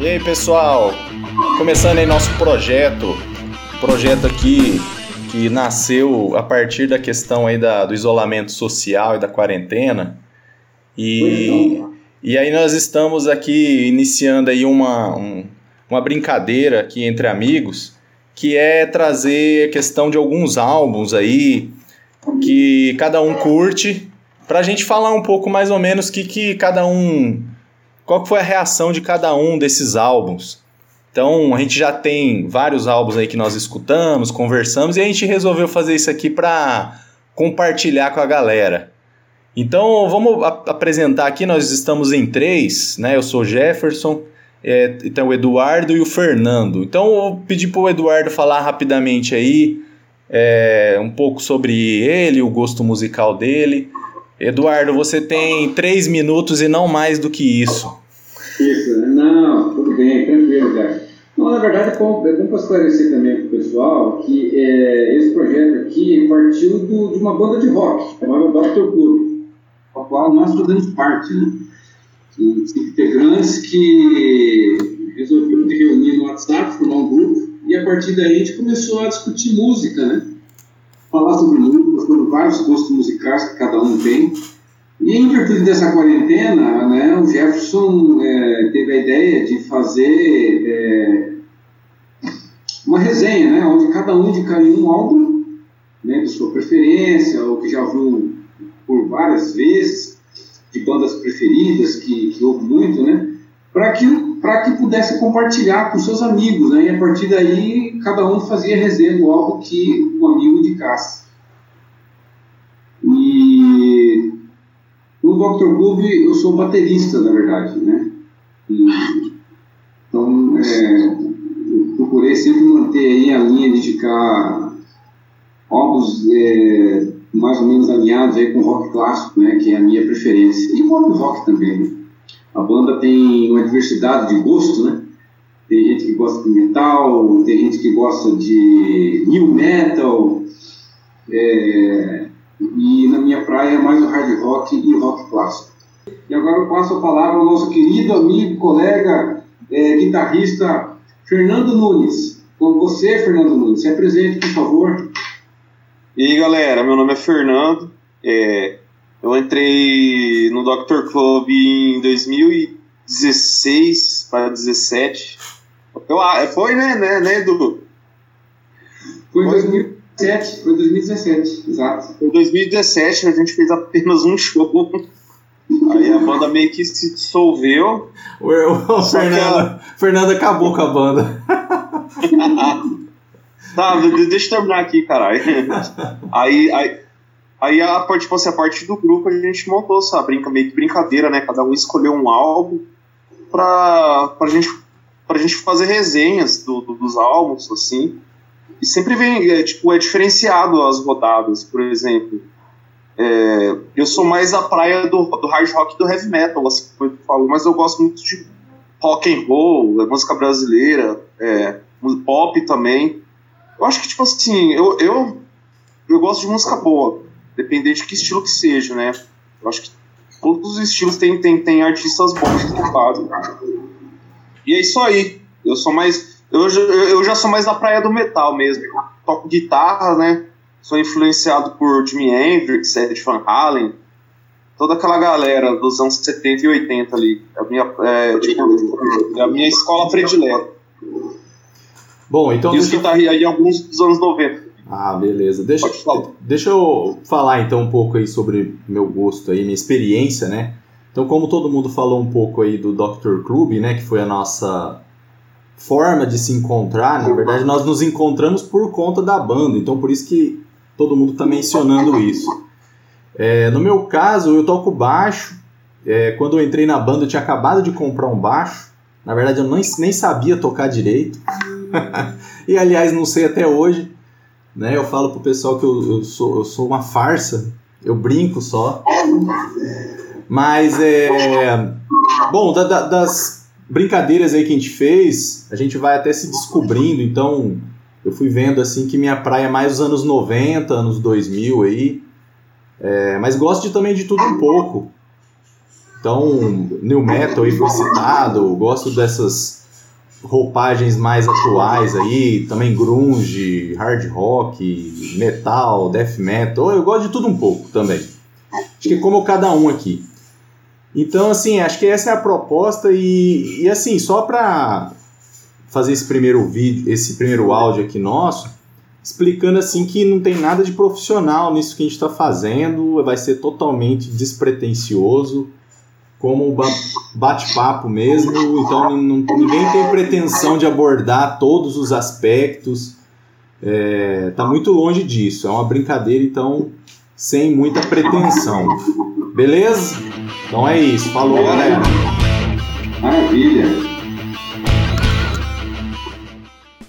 E aí pessoal, começando aí nosso projeto, projeto aqui que nasceu a partir da questão aí da, do isolamento social e da quarentena. E, e aí nós estamos aqui iniciando aí uma, um, uma brincadeira aqui entre amigos, que é trazer a questão de alguns álbuns aí que cada um curte, para a gente falar um pouco mais ou menos que, que cada um. Qual foi a reação de cada um desses álbuns. Então a gente já tem vários álbuns aí que nós escutamos, conversamos e a gente resolveu fazer isso aqui para compartilhar com a galera. Então vamos apresentar aqui, nós estamos em três, né? Eu sou Jefferson, é, então o Eduardo e o Fernando. Então eu vou pedir para o Eduardo falar rapidamente aí é, um pouco sobre ele, o gosto musical dele. Eduardo, você tem três minutos e não mais do que isso. Isso, não, tudo bem, tranquilo, cara. Não, na verdade, é bom, é bom para esclarecer também para o pessoal que é, esse projeto aqui partiu do, de uma banda de rock, chamada Dr. Club, a qual nós fazemos parte, né? Os integrantes que resolveram reunir no WhatsApp, formar um grupo, e a partir daí a gente começou a discutir música, né? Falar sobre música, sobre vários gostos musicais que cada um tem. E em virtude dessa quarentena, né, o Jefferson é, teve a ideia de fazer é, uma resenha, né, onde cada um indicaria um álbum né, de sua preferência, ou que já viu por várias vezes, de bandas preferidas, que, que ouve muito, né, para que, que pudesse compartilhar com seus amigos. Né, e a partir daí, cada um fazia resenha do álbum que o amigo indicasse. E no Dr. Club eu sou baterista, na verdade, né? E, então, é, procurei sempre manter aí a linha de indicar álbuns é, mais ou menos alinhados aí com rock clássico, né? Que é a minha preferência. E pop rock também, né? A banda tem uma diversidade de gosto, né? Tem gente que gosta de metal, tem gente que gosta de new metal, é, e na minha praia é mais o hard rock e rock clássico. E agora eu passo a palavra ao nosso querido amigo, colega, é, guitarrista Fernando Nunes. Com você, Fernando Nunes, se apresente, por favor. E aí, galera, meu nome é Fernando. É, eu entrei no Dr. Club em 2016 para 2017. Eu, foi, né, né, né, Edu? Foi em 2017. 2017, foi 2017, exato. Foi 2017, a gente fez apenas um show. Aí a banda meio que se dissolveu. O, o Fernando, a... Fernando acabou com a banda. tá, deixa eu terminar aqui, caralho. Aí, aí, aí a, tipo assim, a parte do grupo a gente montou essa brinca, meio que brincadeira, né? Cada um escolheu um álbum pra, pra, gente, pra gente fazer resenhas do, do dos álbuns, assim. E sempre vem, é, tipo, é diferenciado as rodadas, por exemplo. É, eu sou mais a praia do, do hard rock e do heavy metal, assim como eu falo, mas eu gosto muito de rock and roll, é, música brasileira, é, pop também. Eu acho que, tipo assim, eu, eu, eu gosto de música boa, dependendo de que estilo que seja, né? Eu acho que todos os estilos têm, tem tem artistas bons fazem. E é isso aí. Eu sou mais eu, eu já sou mais da praia do metal mesmo. Eu toco guitarra, né? Sou influenciado por Jimi Hendrix, Ed Van Halen, toda aquela galera dos anos 70 e 80 ali. É a minha, é, tipo, é a minha escola predileta. Bom, então. E os guitarristas aí, alguns dos anos 90. Ah, beleza. Deixa, deixa eu falar então um pouco aí sobre meu gosto aí, minha experiência, né? Então, como todo mundo falou um pouco aí do Dr. Club, né, que foi a nossa forma de se encontrar, na verdade, nós nos encontramos por conta da banda, então por isso que todo mundo está mencionando isso. É, no meu caso, eu toco baixo. É, quando eu entrei na banda, eu tinha acabado de comprar um baixo. Na verdade, eu nem, nem sabia tocar direito. e aliás, não sei até hoje. Né? Eu falo pro pessoal que eu, eu, sou, eu sou uma farsa. Eu brinco só. Mas é. Bom, da, da, das brincadeiras aí que a gente fez, a gente vai até se descobrindo, então eu fui vendo assim que minha praia é mais os anos 90, anos 2000 aí, é, mas gosto de, também de tudo um pouco. Então, New Metal aí foi citado, gosto dessas roupagens mais atuais aí, também grunge, hard rock, metal, death metal, eu gosto de tudo um pouco também. Acho que é como cada um aqui. Então, assim, acho que essa é a proposta e, e assim, só para fazer esse primeiro vídeo, esse primeiro áudio aqui nosso, explicando assim que não tem nada de profissional nisso que a gente está fazendo, vai ser totalmente despretensioso, como bate-papo mesmo, então ninguém tem pretensão de abordar todos os aspectos, é, tá muito longe disso, é uma brincadeira, então sem muita pretensão. Beleza? Então é isso, falou galera. Maravilha.